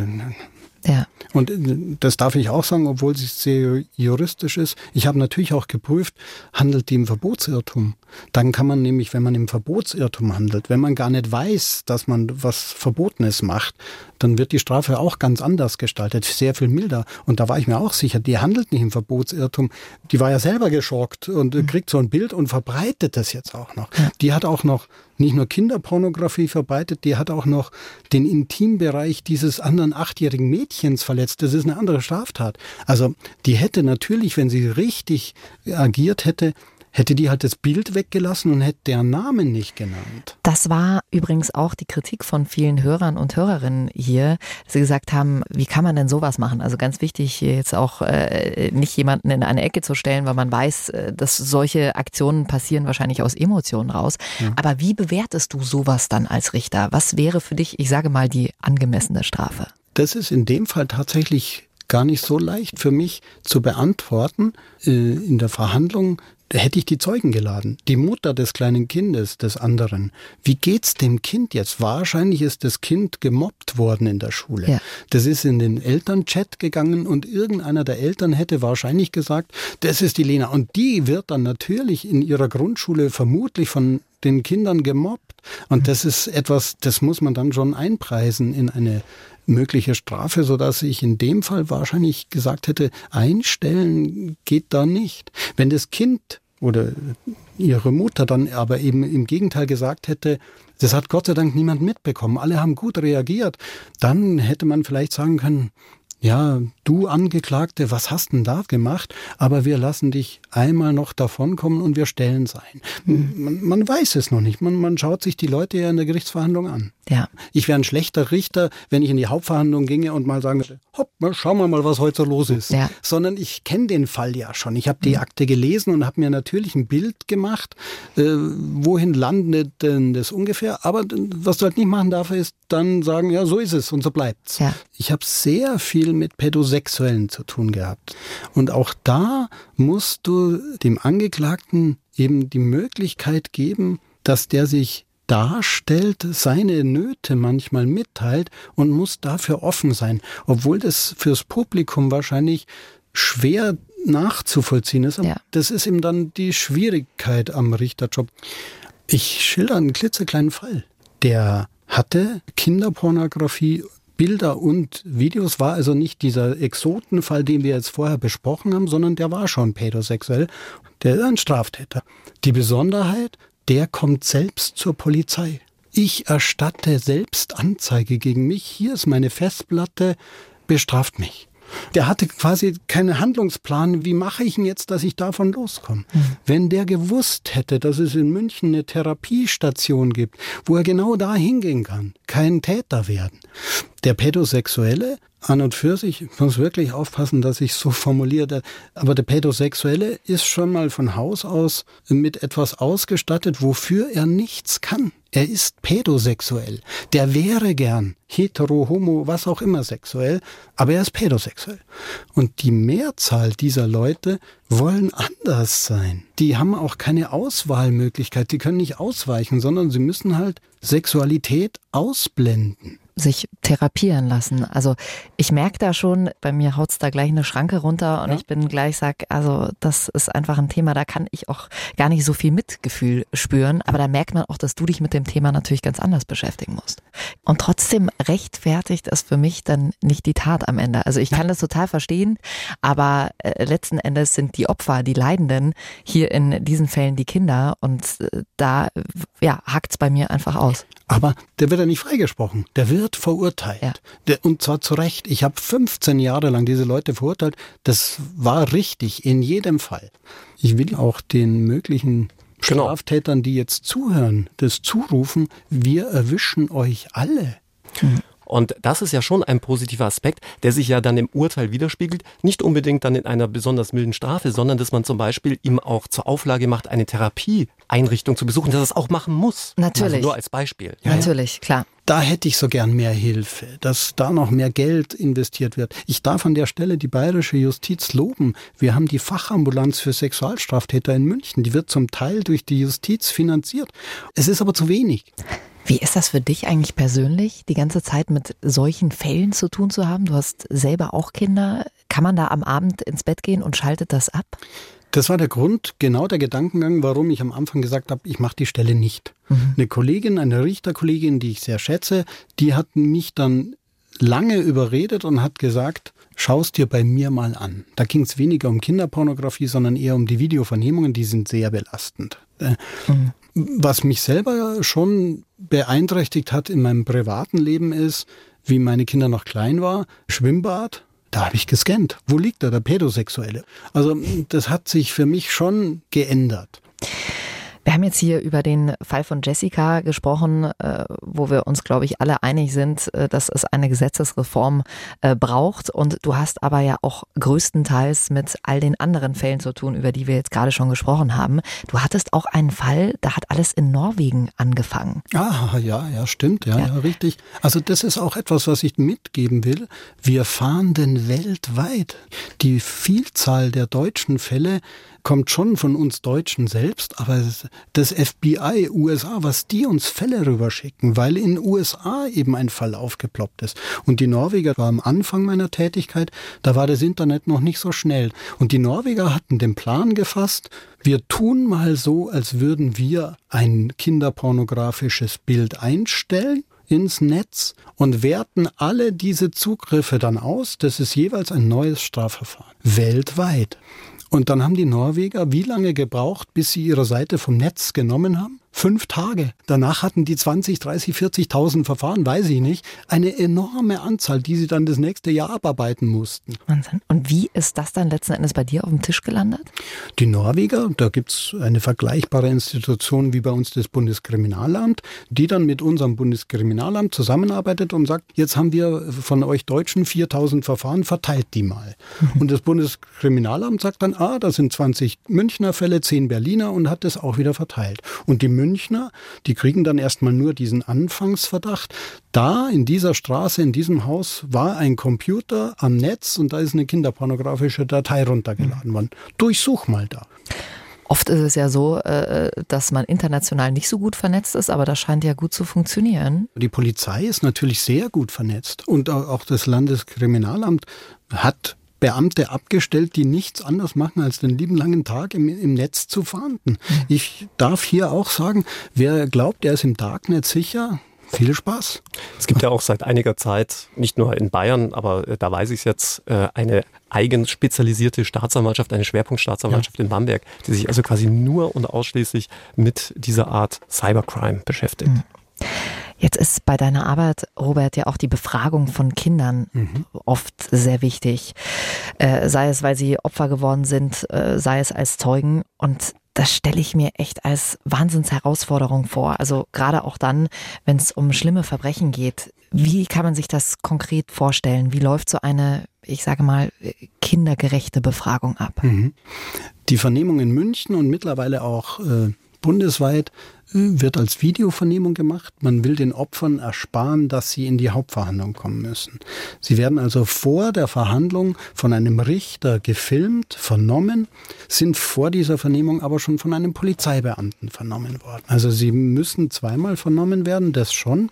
ja. Und äh, das darf ich auch sagen, obwohl es sehr juristisch ist. Ich habe natürlich auch geprüft, handelt die im Verbotsirrtum? Dann kann man nämlich, wenn man im Verbotsirrtum handelt, wenn man gar nicht weiß, dass man was Verbotenes macht, dann wird die Strafe auch ganz anders gestaltet, sehr viel milder. Und da war ich mir auch sicher, die handelt nicht im Verbotsirrtum. Die war ja selber geschockt und mhm. kriegt so ein Bild und verbreitet das jetzt auch noch. Ja. Die hat auch noch nicht nur Kinderpornografie verbreitet, die hat auch noch den Intimbereich dieses anderen achtjährigen Mädchens verletzt. Das ist eine andere Straftat. Also die hätte natürlich, wenn sie richtig agiert hätte, hätte die halt das Bild weggelassen und hätte deren Namen nicht genannt. Das war übrigens auch die Kritik von vielen Hörern und Hörerinnen hier, dass sie gesagt haben, wie kann man denn sowas machen? Also ganz wichtig, jetzt auch äh, nicht jemanden in eine Ecke zu stellen, weil man weiß, äh, dass solche Aktionen passieren wahrscheinlich aus Emotionen raus. Ja. Aber wie bewertest du sowas dann als Richter? Was wäre für dich, ich sage mal, die angemessene Strafe? Das ist in dem Fall tatsächlich gar nicht so leicht für mich zu beantworten. Äh, in der Verhandlung hätte ich die Zeugen geladen. Die Mutter des kleinen Kindes, des anderen. Wie geht's dem Kind jetzt? Wahrscheinlich ist das Kind gemobbt worden in der Schule. Ja. Das ist in den Elternchat gegangen und irgendeiner der Eltern hätte wahrscheinlich gesagt, das ist die Lena. Und die wird dann natürlich in ihrer Grundschule vermutlich von den Kindern gemobbt. Und das ist etwas, das muss man dann schon einpreisen in eine mögliche Strafe, so dass ich in dem Fall wahrscheinlich gesagt hätte, einstellen geht da nicht. Wenn das Kind oder ihre Mutter dann aber eben im Gegenteil gesagt hätte, das hat Gott sei Dank niemand mitbekommen, alle haben gut reagiert, dann hätte man vielleicht sagen können, ja, du Angeklagte, was hast denn da gemacht? Aber wir lassen dich einmal noch davonkommen und wir stellen es ein. Mhm. Man, man, weiß es noch nicht. Man, man schaut sich die Leute ja in der Gerichtsverhandlung an. Ja. Ich wäre ein schlechter Richter, wenn ich in die Hauptverhandlung ginge und mal sagen würde, hopp, schauen wir mal, was heute so los ist. Ja. Sondern ich kenne den Fall ja schon. Ich habe die mhm. Akte gelesen und habe mir natürlich ein Bild gemacht, äh, wohin landet denn das ungefähr. Aber was du halt nicht machen darfst, ist dann sagen, ja, so ist es und so bleibt's. Ja. Ich habe sehr viel mit Pädosexuellen zu tun gehabt. Und auch da musst du dem Angeklagten eben die Möglichkeit geben, dass der sich darstellt, seine Nöte manchmal mitteilt und muss dafür offen sein, obwohl das fürs Publikum wahrscheinlich schwer nachzuvollziehen ist. Ja. Das ist eben dann die Schwierigkeit am Richterjob. Ich schilder einen klitzekleinen Fall. Der hatte Kinderpornografie Bilder und Videos war also nicht dieser Exotenfall, den wir jetzt vorher besprochen haben, sondern der war schon pädosexuell. Der ist ein Straftäter. Die Besonderheit, der kommt selbst zur Polizei. Ich erstatte selbst Anzeige gegen mich. Hier ist meine Festplatte, bestraft mich. Der hatte quasi keinen Handlungsplan, wie mache ich ihn jetzt, dass ich davon loskomme. Mhm. Wenn der gewusst hätte, dass es in München eine Therapiestation gibt, wo er genau da hingehen kann, kein Täter werden. Der Pädosexuelle an und für sich, ich muss wirklich aufpassen, dass ich so formuliere, aber der Pädosexuelle ist schon mal von Haus aus mit etwas ausgestattet, wofür er nichts kann. Er ist pädosexuell. Der wäre gern hetero, homo, was auch immer sexuell, aber er ist pädosexuell. Und die Mehrzahl dieser Leute wollen anders sein. Die haben auch keine Auswahlmöglichkeit, die können nicht ausweichen, sondern sie müssen halt Sexualität ausblenden sich therapieren lassen. Also ich merke da schon, bei mir haut's da gleich eine Schranke runter und ja. ich bin gleich sag, also das ist einfach ein Thema, da kann ich auch gar nicht so viel Mitgefühl spüren. Aber da merkt man auch, dass du dich mit dem Thema natürlich ganz anders beschäftigen musst. Und trotzdem rechtfertigt es für mich dann nicht die Tat am Ende. Also ich kann das total verstehen, aber äh, letzten Endes sind die Opfer, die Leidenden hier in diesen Fällen die Kinder und äh, da ja, hackt's bei mir einfach aus. Aber der wird ja nicht freigesprochen. Der wird verurteilt. Ja. Und zwar zu Recht. Ich habe 15 Jahre lang diese Leute verurteilt. Das war richtig in jedem Fall. Ich will auch den möglichen genau. Straftätern, die jetzt zuhören, das zurufen, wir erwischen euch alle. Mhm. Und das ist ja schon ein positiver Aspekt, der sich ja dann im Urteil widerspiegelt. Nicht unbedingt dann in einer besonders milden Strafe, sondern dass man zum Beispiel ihm auch zur Auflage macht, eine Therapieeinrichtung zu besuchen, dass er es auch machen muss. Natürlich. Also nur als Beispiel. Ja, Natürlich, klar. Da hätte ich so gern mehr Hilfe, dass da noch mehr Geld investiert wird. Ich darf an der Stelle die bayerische Justiz loben. Wir haben die Fachambulanz für Sexualstraftäter in München. Die wird zum Teil durch die Justiz finanziert. Es ist aber zu wenig. Wie ist das für dich eigentlich persönlich, die ganze Zeit mit solchen Fällen zu tun zu haben? Du hast selber auch Kinder. Kann man da am Abend ins Bett gehen und schaltet das ab? Das war der Grund, genau der Gedankengang, warum ich am Anfang gesagt habe, ich mache die Stelle nicht. Mhm. Eine Kollegin, eine Richterkollegin, die ich sehr schätze, die hat mich dann lange überredet und hat gesagt, schaust dir bei mir mal an. Da ging es weniger um Kinderpornografie, sondern eher um die Videovernehmungen, die sind sehr belastend. Äh, mhm. Was mich selber schon beeinträchtigt hat in meinem privaten Leben ist, wie meine Kinder noch klein war, Schwimmbad, da habe ich gescannt. Wo liegt da der Pädosexuelle? Also das hat sich für mich schon geändert. Wir haben jetzt hier über den Fall von Jessica gesprochen, äh, wo wir uns, glaube ich, alle einig sind, äh, dass es eine Gesetzesreform äh, braucht. Und du hast aber ja auch größtenteils mit all den anderen Fällen zu tun, über die wir jetzt gerade schon gesprochen haben. Du hattest auch einen Fall, da hat alles in Norwegen angefangen. Ah, ja, ja, stimmt, ja, ja, ja richtig. Also das ist auch etwas, was ich mitgeben will. Wir fahren denn weltweit. Die Vielzahl der deutschen Fälle kommt schon von uns Deutschen selbst, aber das FBI, USA, was die uns Fälle rüberschicken, weil in USA eben ein Fall aufgeploppt ist. Und die Norweger war am Anfang meiner Tätigkeit, da war das Internet noch nicht so schnell. Und die Norweger hatten den Plan gefasst, wir tun mal so, als würden wir ein kinderpornografisches Bild einstellen ins Netz und werten alle diese Zugriffe dann aus. Das ist jeweils ein neues Strafverfahren. Weltweit. Und dann haben die Norweger wie lange gebraucht, bis sie ihre Seite vom Netz genommen haben? Fünf Tage. Danach hatten die 20, 30, 40.000 Verfahren, weiß ich nicht, eine enorme Anzahl, die sie dann das nächste Jahr abarbeiten mussten. Wahnsinn. Und wie ist das dann letzten Endes bei dir auf dem Tisch gelandet? Die Norweger, da gibt's eine vergleichbare Institution wie bei uns das Bundeskriminalamt, die dann mit unserem Bundeskriminalamt zusammenarbeitet und sagt, jetzt haben wir von euch Deutschen 4000 Verfahren, verteilt die mal. Mhm. Und das Bundeskriminalamt sagt dann, ah, da sind 20 Münchner Fälle, 10 Berliner und hat das auch wieder verteilt. Und die Münchner, die kriegen dann erstmal nur diesen Anfangsverdacht. Da in dieser Straße, in diesem Haus war ein Computer am Netz und da ist eine kinderpornografische Datei runtergeladen worden. Durchsuch mal da. Oft ist es ja so, äh, dass man international nicht so gut vernetzt ist, aber das scheint ja gut zu funktionieren. Die Polizei ist natürlich sehr gut vernetzt und auch das Landeskriminalamt hat Beamte abgestellt, die nichts anderes machen, als den lieben langen Tag im, im Netz zu fahnden. Mhm. Ich darf hier auch sagen, wer glaubt, er ist im Darknet sicher, viel Spaß. Es gibt ja auch seit einiger Zeit, nicht nur in Bayern, aber äh, da weiß ich es jetzt, äh, eine eigen spezialisierte Staatsanwaltschaft, eine Schwerpunktstaatsanwaltschaft ja. in Bamberg, die sich also quasi nur und ausschließlich mit dieser Art Cybercrime beschäftigt. Mhm. Jetzt ist bei deiner Arbeit, Robert, ja auch die Befragung von Kindern mhm. oft sehr wichtig. Äh, sei es, weil sie Opfer geworden sind, äh, sei es als Zeugen. Und das stelle ich mir echt als Wahnsinnsherausforderung vor. Also gerade auch dann, wenn es um schlimme Verbrechen geht. Wie kann man sich das konkret vorstellen? Wie läuft so eine, ich sage mal, kindergerechte Befragung ab? Mhm. Die Vernehmung in München und mittlerweile auch äh, bundesweit wird als Videovernehmung gemacht. Man will den Opfern ersparen, dass sie in die Hauptverhandlung kommen müssen. Sie werden also vor der Verhandlung von einem Richter gefilmt, vernommen, sind vor dieser Vernehmung aber schon von einem Polizeibeamten vernommen worden. Also sie müssen zweimal vernommen werden, das schon.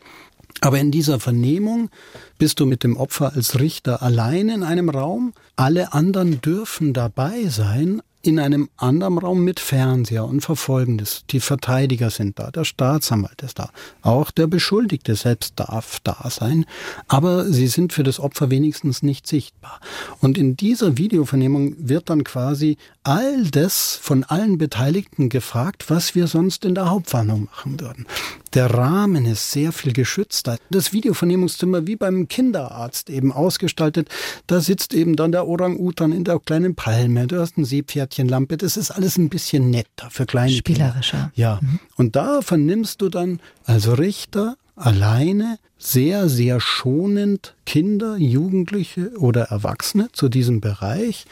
Aber in dieser Vernehmung bist du mit dem Opfer als Richter allein in einem Raum. Alle anderen dürfen dabei sein, in einem anderen Raum mit Fernseher und Verfolgendes. Die Verteidiger sind da, der Staatsanwalt ist da, auch der Beschuldigte selbst darf da sein, aber sie sind für das Opfer wenigstens nicht sichtbar. Und in dieser Videovernehmung wird dann quasi all das von allen Beteiligten gefragt, was wir sonst in der Hauptverhandlung machen würden. Der Rahmen ist sehr viel geschützter. Das Videovernehmungszimmer wie beim Kinderarzt eben ausgestaltet. Da sitzt eben dann der Orang-Utan in der kleinen Palme. Du hast ein Seepferdchenlampe. Das ist alles ein bisschen netter für kleine Spielerischer. Kinder. Ja. Mhm. Und da vernimmst du dann als Richter alleine sehr, sehr schonend Kinder, Jugendliche oder Erwachsene zu diesem Bereich.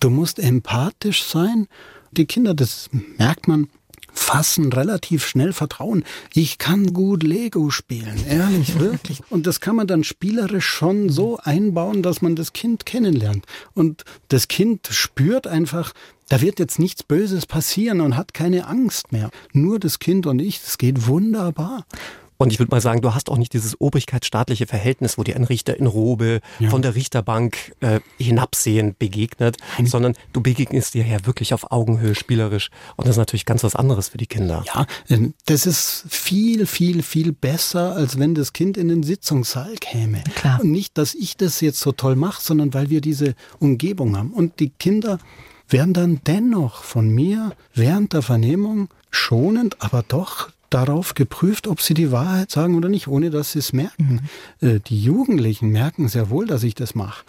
Du musst empathisch sein. Die Kinder, das merkt man, fassen relativ schnell Vertrauen. Ich kann gut Lego spielen, ehrlich, wirklich. Und das kann man dann spielerisch schon so einbauen, dass man das Kind kennenlernt. Und das Kind spürt einfach, da wird jetzt nichts Böses passieren und hat keine Angst mehr. Nur das Kind und ich, das geht wunderbar. Und ich würde mal sagen, du hast auch nicht dieses obrigkeitsstaatliche Verhältnis, wo dir ein Richter in Robe ja. von der Richterbank äh, hinabsehen begegnet, Nein. sondern du begegnest dir ja wirklich auf Augenhöhe spielerisch. Und das ist natürlich ganz was anderes für die Kinder. Ja, ähm, das ist viel, viel, viel besser, als wenn das Kind in den Sitzungssaal käme. Klar. Und nicht, dass ich das jetzt so toll mache, sondern weil wir diese Umgebung haben. Und die Kinder werden dann dennoch von mir während der Vernehmung schonend, aber doch darauf geprüft, ob sie die Wahrheit sagen oder nicht, ohne dass sie es merken. Mhm. Äh, die Jugendlichen merken sehr wohl, dass ich das mache.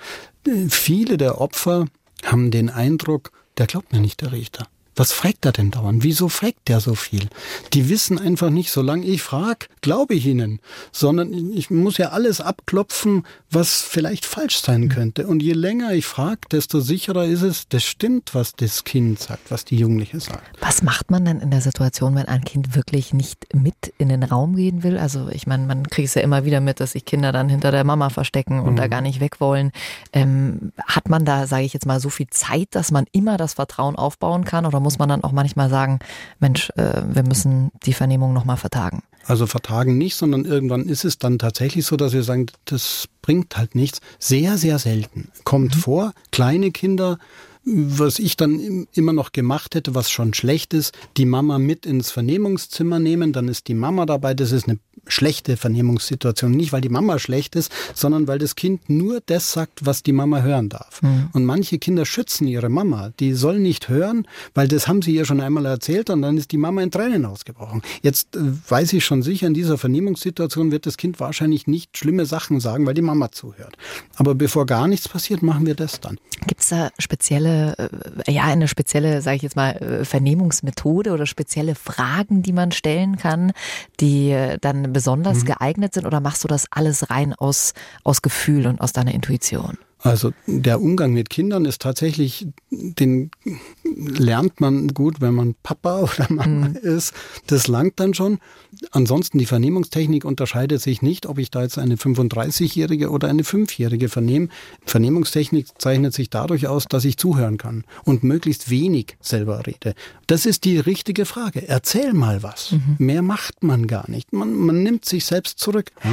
Äh, viele der Opfer haben den Eindruck, der glaubt mir nicht, der Richter. Was fragt er denn dauernd? Wieso fragt der so viel? Die wissen einfach nicht, solange ich frage, glaube ich ihnen, sondern ich muss ja alles abklopfen, was vielleicht falsch sein mhm. könnte. Und je länger ich frage, desto sicherer ist es, das stimmt, was das Kind sagt, was die Jugendliche sagt. Was macht man denn in der Situation, wenn ein Kind wirklich nicht mit in den Raum gehen will? Also ich meine, man kriegt es ja immer wieder mit, dass sich Kinder dann hinter der Mama verstecken und mhm. da gar nicht weg wollen. Ähm, hat man da, sage ich jetzt mal, so viel Zeit, dass man immer das Vertrauen aufbauen kann oder muss muss man dann auch manchmal sagen, Mensch, äh, wir müssen die Vernehmung nochmal vertagen. Also vertagen nicht, sondern irgendwann ist es dann tatsächlich so, dass wir sagen, das bringt halt nichts. Sehr, sehr selten. Kommt mhm. vor, kleine Kinder was ich dann immer noch gemacht hätte, was schon schlecht ist, die Mama mit ins Vernehmungszimmer nehmen, dann ist die Mama dabei. Das ist eine schlechte Vernehmungssituation. Nicht, weil die Mama schlecht ist, sondern weil das Kind nur das sagt, was die Mama hören darf. Mhm. Und manche Kinder schützen ihre Mama. Die soll nicht hören, weil das haben sie ihr schon einmal erzählt und dann ist die Mama in Tränen ausgebrochen. Jetzt äh, weiß ich schon sicher, in dieser Vernehmungssituation wird das Kind wahrscheinlich nicht schlimme Sachen sagen, weil die Mama zuhört. Aber bevor gar nichts passiert, machen wir das dann. Gibt es da spezielle, äh, ja, eine spezielle, sage ich jetzt mal, äh, Vernehmungsmethode oder spezielle Fragen, die man stellen kann, die dann besonders mhm. geeignet sind oder machst du das alles rein aus, aus Gefühl und aus deiner Intuition? Also der Umgang mit Kindern ist tatsächlich, den lernt man gut, wenn man Papa oder Mama mhm. ist. Das langt dann schon. Ansonsten die Vernehmungstechnik unterscheidet sich nicht, ob ich da jetzt eine 35-jährige oder eine 5-jährige vernehme. Vernehmungstechnik zeichnet sich dadurch aus, dass ich zuhören kann und möglichst wenig selber rede. Das ist die richtige Frage. Erzähl mal was. Mhm. Mehr macht man gar nicht. Man, man nimmt sich selbst zurück. Ja?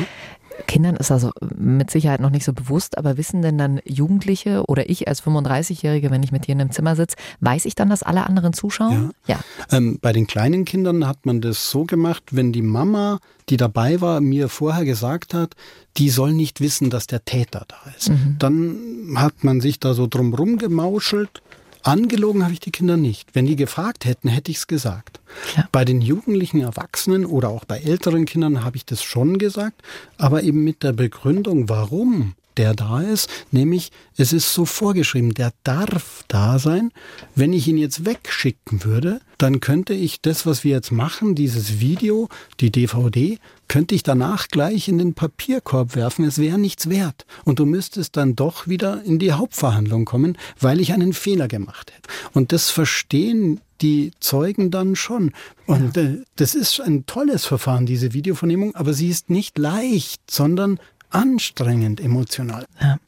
Kindern ist also mit Sicherheit noch nicht so bewusst, aber wissen denn dann Jugendliche oder ich als 35-Jährige, wenn ich mit dir in einem Zimmer sitze, weiß ich dann, dass alle anderen zuschauen? Ja. ja. Ähm, bei den kleinen Kindern hat man das so gemacht, wenn die Mama, die dabei war, mir vorher gesagt hat, die soll nicht wissen, dass der Täter da ist. Mhm. Dann hat man sich da so drumrum gemauschelt Angelogen habe ich die Kinder nicht. Wenn die gefragt hätten, hätte ich es gesagt. Ja. Bei den jugendlichen Erwachsenen oder auch bei älteren Kindern habe ich das schon gesagt, aber eben mit der Begründung, warum der da ist, nämlich es ist so vorgeschrieben, der darf da sein. Wenn ich ihn jetzt wegschicken würde, dann könnte ich das, was wir jetzt machen, dieses Video, die DVD, könnte ich danach gleich in den Papierkorb werfen. Es wäre nichts wert. Und du müsstest dann doch wieder in die Hauptverhandlung kommen, weil ich einen Fehler gemacht hätte. Und das verstehen die Zeugen dann schon. Und ja. äh, das ist ein tolles Verfahren, diese Videovernehmung, aber sie ist nicht leicht, sondern anstrengend emotional. Ja.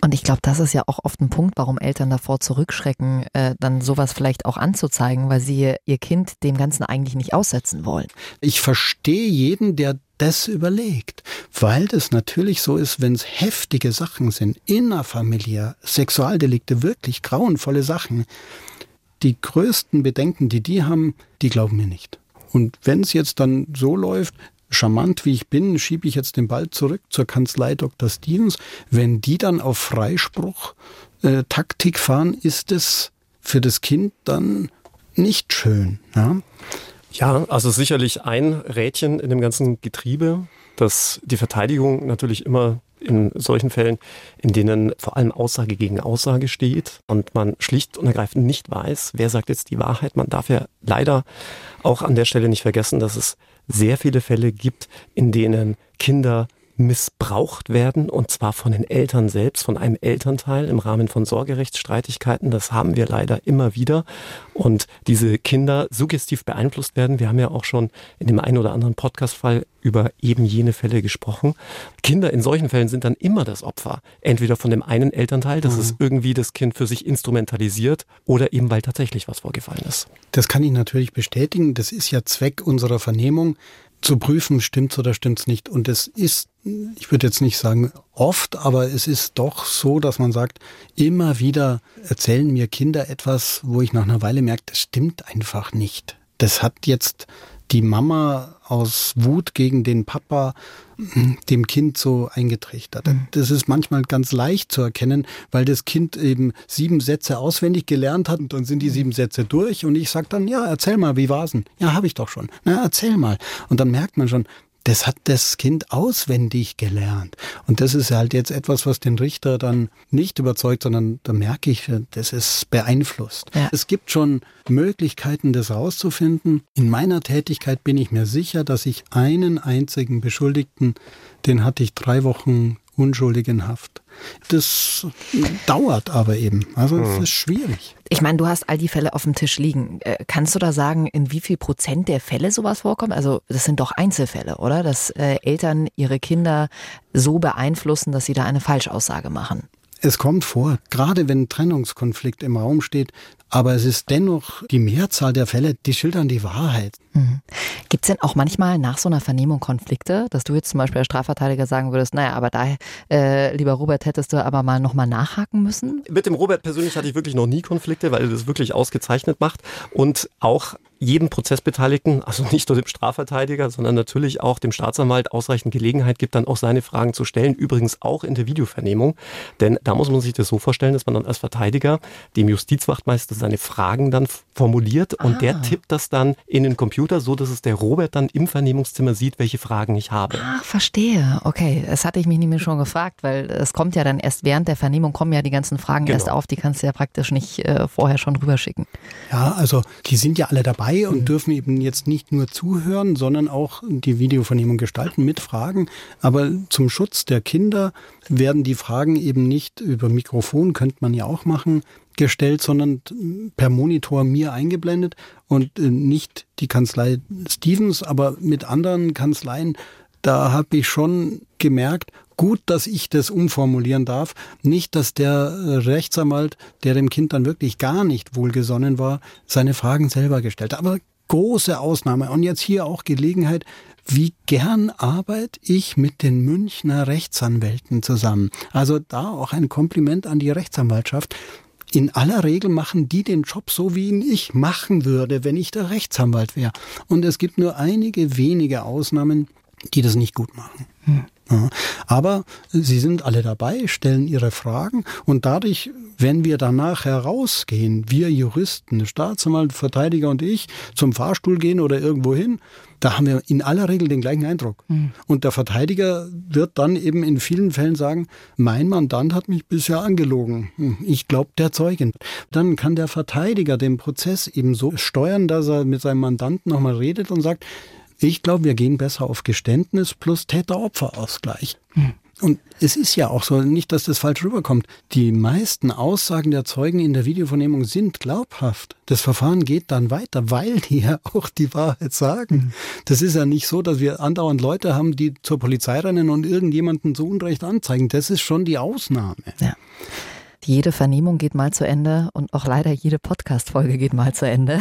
Und ich glaube, das ist ja auch oft ein Punkt, warum Eltern davor zurückschrecken, äh, dann sowas vielleicht auch anzuzeigen, weil sie ihr Kind dem Ganzen eigentlich nicht aussetzen wollen. Ich verstehe jeden, der das überlegt, weil das natürlich so ist, wenn es heftige Sachen sind, innerfamiliär, Sexualdelikte, wirklich grauenvolle Sachen. Die größten Bedenken, die die haben, die glauben mir nicht. Und wenn es jetzt dann so läuft, charmant wie ich bin, schiebe ich jetzt den Ball zurück zur Kanzlei Dr. Stevens. Wenn die dann auf Freispruch äh, Taktik fahren, ist es für das Kind dann nicht schön. Ja? ja, also sicherlich ein Rädchen in dem ganzen Getriebe, dass die Verteidigung natürlich immer in solchen Fällen, in denen vor allem Aussage gegen Aussage steht und man schlicht und ergreifend nicht weiß, wer sagt jetzt die Wahrheit. Man darf ja leider auch an der Stelle nicht vergessen, dass es sehr viele Fälle gibt, in denen Kinder missbraucht werden und zwar von den Eltern selbst, von einem Elternteil im Rahmen von Sorgerechtsstreitigkeiten. Das haben wir leider immer wieder und diese Kinder suggestiv beeinflusst werden. Wir haben ja auch schon in dem einen oder anderen Podcastfall über eben jene Fälle gesprochen. Kinder in solchen Fällen sind dann immer das Opfer. Entweder von dem einen Elternteil, dass mhm. es irgendwie das Kind für sich instrumentalisiert oder eben weil tatsächlich was vorgefallen ist. Das kann ich natürlich bestätigen. Das ist ja Zweck unserer Vernehmung zu prüfen, stimmt's oder stimmt's nicht. Und es ist, ich würde jetzt nicht sagen oft, aber es ist doch so, dass man sagt, immer wieder erzählen mir Kinder etwas, wo ich nach einer Weile merke, das stimmt einfach nicht. Das hat jetzt die Mama aus Wut gegen den Papa hm, dem Kind so eingetrichtert. Mhm. Das ist manchmal ganz leicht zu erkennen, weil das Kind eben sieben Sätze auswendig gelernt hat und dann sind die sieben Sätze durch und ich sage dann, ja, erzähl mal, wie war's denn? Ja, habe ich doch schon. Na, erzähl mal. Und dann merkt man schon, das hat das Kind auswendig gelernt. Und das ist halt jetzt etwas, was den Richter dann nicht überzeugt, sondern da merke ich, das ist beeinflusst. Ja. Es gibt schon Möglichkeiten, das rauszufinden. In meiner Tätigkeit bin ich mir sicher, dass ich einen einzigen Beschuldigten, den hatte ich drei Wochen unschuldig in Haft. Das dauert aber eben. Also es hm. ist schwierig. Ich meine, du hast all die Fälle auf dem Tisch liegen. Äh, kannst du da sagen, in wie viel Prozent der Fälle sowas vorkommt? Also das sind doch Einzelfälle, oder? Dass äh, Eltern ihre Kinder so beeinflussen, dass sie da eine Falschaussage machen. Es kommt vor, gerade wenn Trennungskonflikt im Raum steht, aber es ist dennoch die Mehrzahl der Fälle, die schildern die Wahrheit. Mhm. Gibt es denn auch manchmal nach so einer Vernehmung Konflikte, dass du jetzt zum Beispiel als Strafverteidiger sagen würdest, naja, aber da, äh, lieber Robert, hättest du aber mal nochmal nachhaken müssen? Mit dem Robert persönlich hatte ich wirklich noch nie Konflikte, weil er das wirklich ausgezeichnet macht und auch jedem Prozessbeteiligten, also nicht nur dem Strafverteidiger, sondern natürlich auch dem Staatsanwalt ausreichend Gelegenheit gibt, dann auch seine Fragen zu stellen. Übrigens auch in der Videovernehmung. Denn da muss man sich das so vorstellen, dass man dann als Verteidiger dem Justizwachtmeister seine Fragen dann formuliert und ah. der tippt das dann in den Computer, so dass es der Robert dann im Vernehmungszimmer sieht, welche Fragen ich habe. Ach, verstehe. Okay, das hatte ich mich nämlich schon gefragt, weil es kommt ja dann erst während der Vernehmung kommen ja die ganzen Fragen genau. erst auf, die kannst du ja praktisch nicht äh, vorher schon rüberschicken. Ja, also die sind ja alle dabei dabei und mhm. dürfen eben jetzt nicht nur zuhören, sondern auch die Videovernehmung gestalten mit Fragen. Aber zum Schutz der Kinder werden die Fragen eben nicht über Mikrofon, könnte man ja auch machen, gestellt, sondern per Monitor mir eingeblendet und äh, nicht die Kanzlei Stevens, aber mit anderen Kanzleien. Da habe ich schon gemerkt, gut, dass ich das umformulieren darf. Nicht, dass der äh, Rechtsanwalt, der dem Kind dann wirklich gar nicht wohlgesonnen war, seine Fragen selber gestellt hat. Aber große Ausnahme. Und jetzt hier auch Gelegenheit, wie gern arbeite ich mit den Münchner Rechtsanwälten zusammen. Also da auch ein Kompliment an die Rechtsanwaltschaft. In aller Regel machen die den Job so, wie ihn ich machen würde, wenn ich der Rechtsanwalt wäre. Und es gibt nur einige wenige Ausnahmen, die das nicht gut machen. Hm. Ja, aber sie sind alle dabei, stellen ihre Fragen und dadurch, wenn wir danach herausgehen, wir Juristen, Staatsanwalt, Verteidiger und ich, zum Fahrstuhl gehen oder irgendwo hin, da haben wir in aller Regel den gleichen Eindruck. Mhm. Und der Verteidiger wird dann eben in vielen Fällen sagen, mein Mandant hat mich bisher angelogen. Hm, ich glaube der Zeugin. Dann kann der Verteidiger den Prozess eben so steuern, dass er mit seinem Mandanten nochmal redet und sagt, ich glaube, wir gehen besser auf Geständnis plus Täter-Opfer-Ausgleich. Hm. Und es ist ja auch so, nicht, dass das falsch rüberkommt. Die meisten Aussagen der Zeugen in der Videovernehmung sind glaubhaft. Das Verfahren geht dann weiter, weil die ja auch die Wahrheit sagen. Mhm. Das ist ja nicht so, dass wir andauernd Leute haben, die zur Polizei rennen und irgendjemanden zu Unrecht anzeigen. Das ist schon die Ausnahme. Ja. Jede Vernehmung geht mal zu Ende und auch leider jede Podcast-Folge geht mal zu Ende.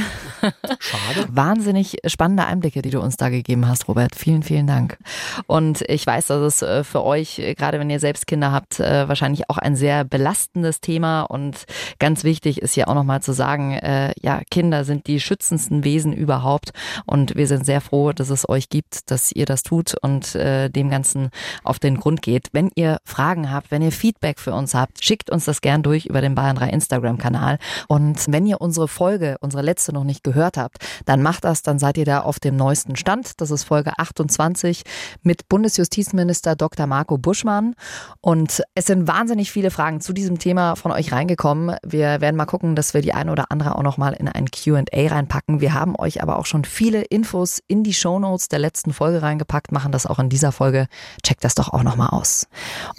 Schade. Wahnsinnig spannende Einblicke, die du uns da gegeben hast, Robert. Vielen, vielen Dank. Und ich weiß, dass es äh, für euch, äh, gerade wenn ihr selbst Kinder habt, äh, wahrscheinlich auch ein sehr belastendes Thema. Und ganz wichtig ist ja auch nochmal zu sagen, ja, Kinder sind die schützendsten Wesen überhaupt. Und wir sind sehr froh, dass es euch gibt, dass ihr das tut und dem Ganzen auf den Grund geht. Wenn ihr Fragen habt, wenn ihr Feedback für uns habt, schickt uns das gerne gern durch über den Bayern 3 Instagram-Kanal. Und wenn ihr unsere Folge, unsere letzte noch nicht gehört habt, dann macht das, dann seid ihr da auf dem neuesten Stand. Das ist Folge 28 mit Bundesjustizminister Dr. Marco Buschmann. Und es sind wahnsinnig viele Fragen zu diesem Thema von euch reingekommen. Wir werden mal gucken, dass wir die eine oder andere auch nochmal in ein QA reinpacken. Wir haben euch aber auch schon viele Infos in die Shownotes der letzten Folge reingepackt, machen das auch in dieser Folge. Checkt das doch auch nochmal aus.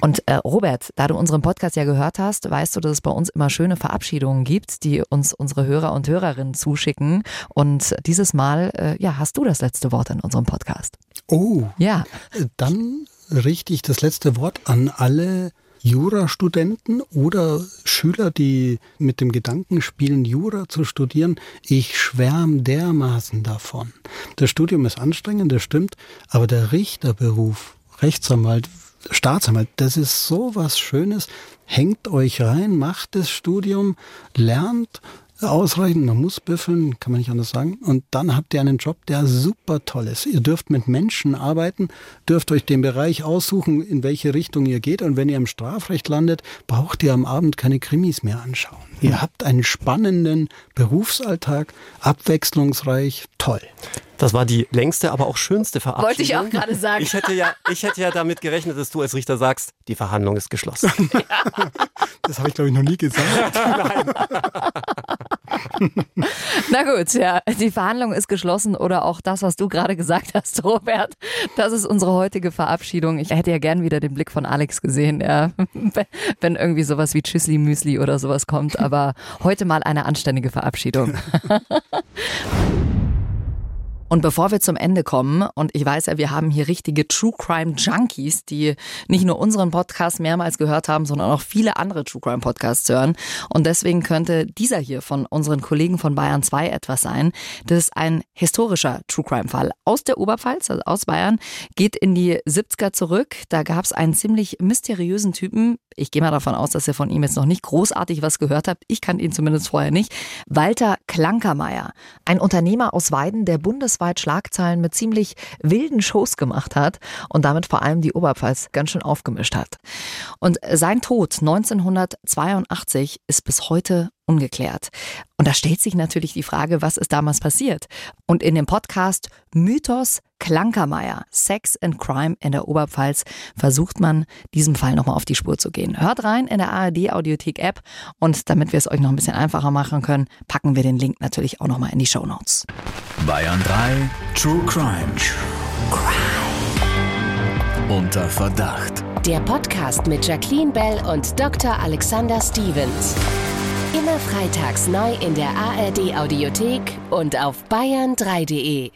Und äh, Robert, da du unseren Podcast ja gehört hast, weißt du, dass es bei uns immer schöne Verabschiedungen gibt, die uns unsere Hörer und Hörerinnen zuschicken. Und dieses Mal, äh, ja, hast du das letzte Wort in unserem Podcast. Oh. Ja. Dann richte ich das letzte Wort an alle Jurastudenten oder Schüler, die mit dem Gedanken spielen, Jura zu studieren. Ich schwärme dermaßen davon. Das Studium ist anstrengend, das stimmt, aber der Richterberuf, Rechtsanwalt, Staatsanwalt, das ist so was Schönes. Hängt euch rein, macht das Studium, lernt ausreichend, man muss büffeln, kann man nicht anders sagen. Und dann habt ihr einen Job, der super toll ist. Ihr dürft mit Menschen arbeiten, dürft euch den Bereich aussuchen, in welche Richtung ihr geht. Und wenn ihr im Strafrecht landet, braucht ihr am Abend keine Krimis mehr anschauen. Ihr habt einen spannenden Berufsalltag, abwechslungsreich, toll. Das war die längste, aber auch schönste Verabschiedung. Wollte ich auch gerade sagen. Ich hätte, ja, ich hätte ja damit gerechnet, dass du als Richter sagst, die Verhandlung ist geschlossen. Ja. Das habe ich, glaube ich, noch nie gesagt. Nein. Na gut, ja, die Verhandlung ist geschlossen oder auch das, was du gerade gesagt hast, Robert. Das ist unsere heutige Verabschiedung. Ich hätte ja gern wieder den Blick von Alex gesehen, ja, wenn irgendwie sowas wie Tschüssli Müsli oder sowas kommt. Aber heute mal eine anständige Verabschiedung. Und bevor wir zum Ende kommen, und ich weiß ja, wir haben hier richtige True Crime Junkies, die nicht nur unseren Podcast mehrmals gehört haben, sondern auch viele andere True Crime Podcasts hören. Und deswegen könnte dieser hier von unseren Kollegen von Bayern 2 etwas sein. Das ist ein historischer True Crime Fall aus der Oberpfalz, also aus Bayern, geht in die 70er zurück. Da gab es einen ziemlich mysteriösen Typen. Ich gehe mal davon aus, dass ihr von ihm jetzt noch nicht großartig was gehört habt. Ich kannte ihn zumindest vorher nicht. Walter Klankermeier, ein Unternehmer aus Weiden, der Bundes bundesweit Schlagzeilen mit ziemlich wilden Shows gemacht hat und damit vor allem die Oberpfalz ganz schön aufgemischt hat. Und sein Tod 1982 ist bis heute ungeklärt. Und da stellt sich natürlich die Frage, was ist damals passiert? Und in dem Podcast Mythos Klankermeier, Sex and Crime in der Oberpfalz, versucht man, diesem Fall nochmal auf die Spur zu gehen. Hört rein in der ARD Audiothek App und damit wir es euch noch ein bisschen einfacher machen können, packen wir den Link natürlich auch nochmal in die Show Notes. Bayern 3 True Crime. True Crime. Unter Verdacht. Der Podcast mit Jacqueline Bell und Dr. Alexander Stevens. Immer freitags neu in der ARD Audiothek und auf bayern3.de.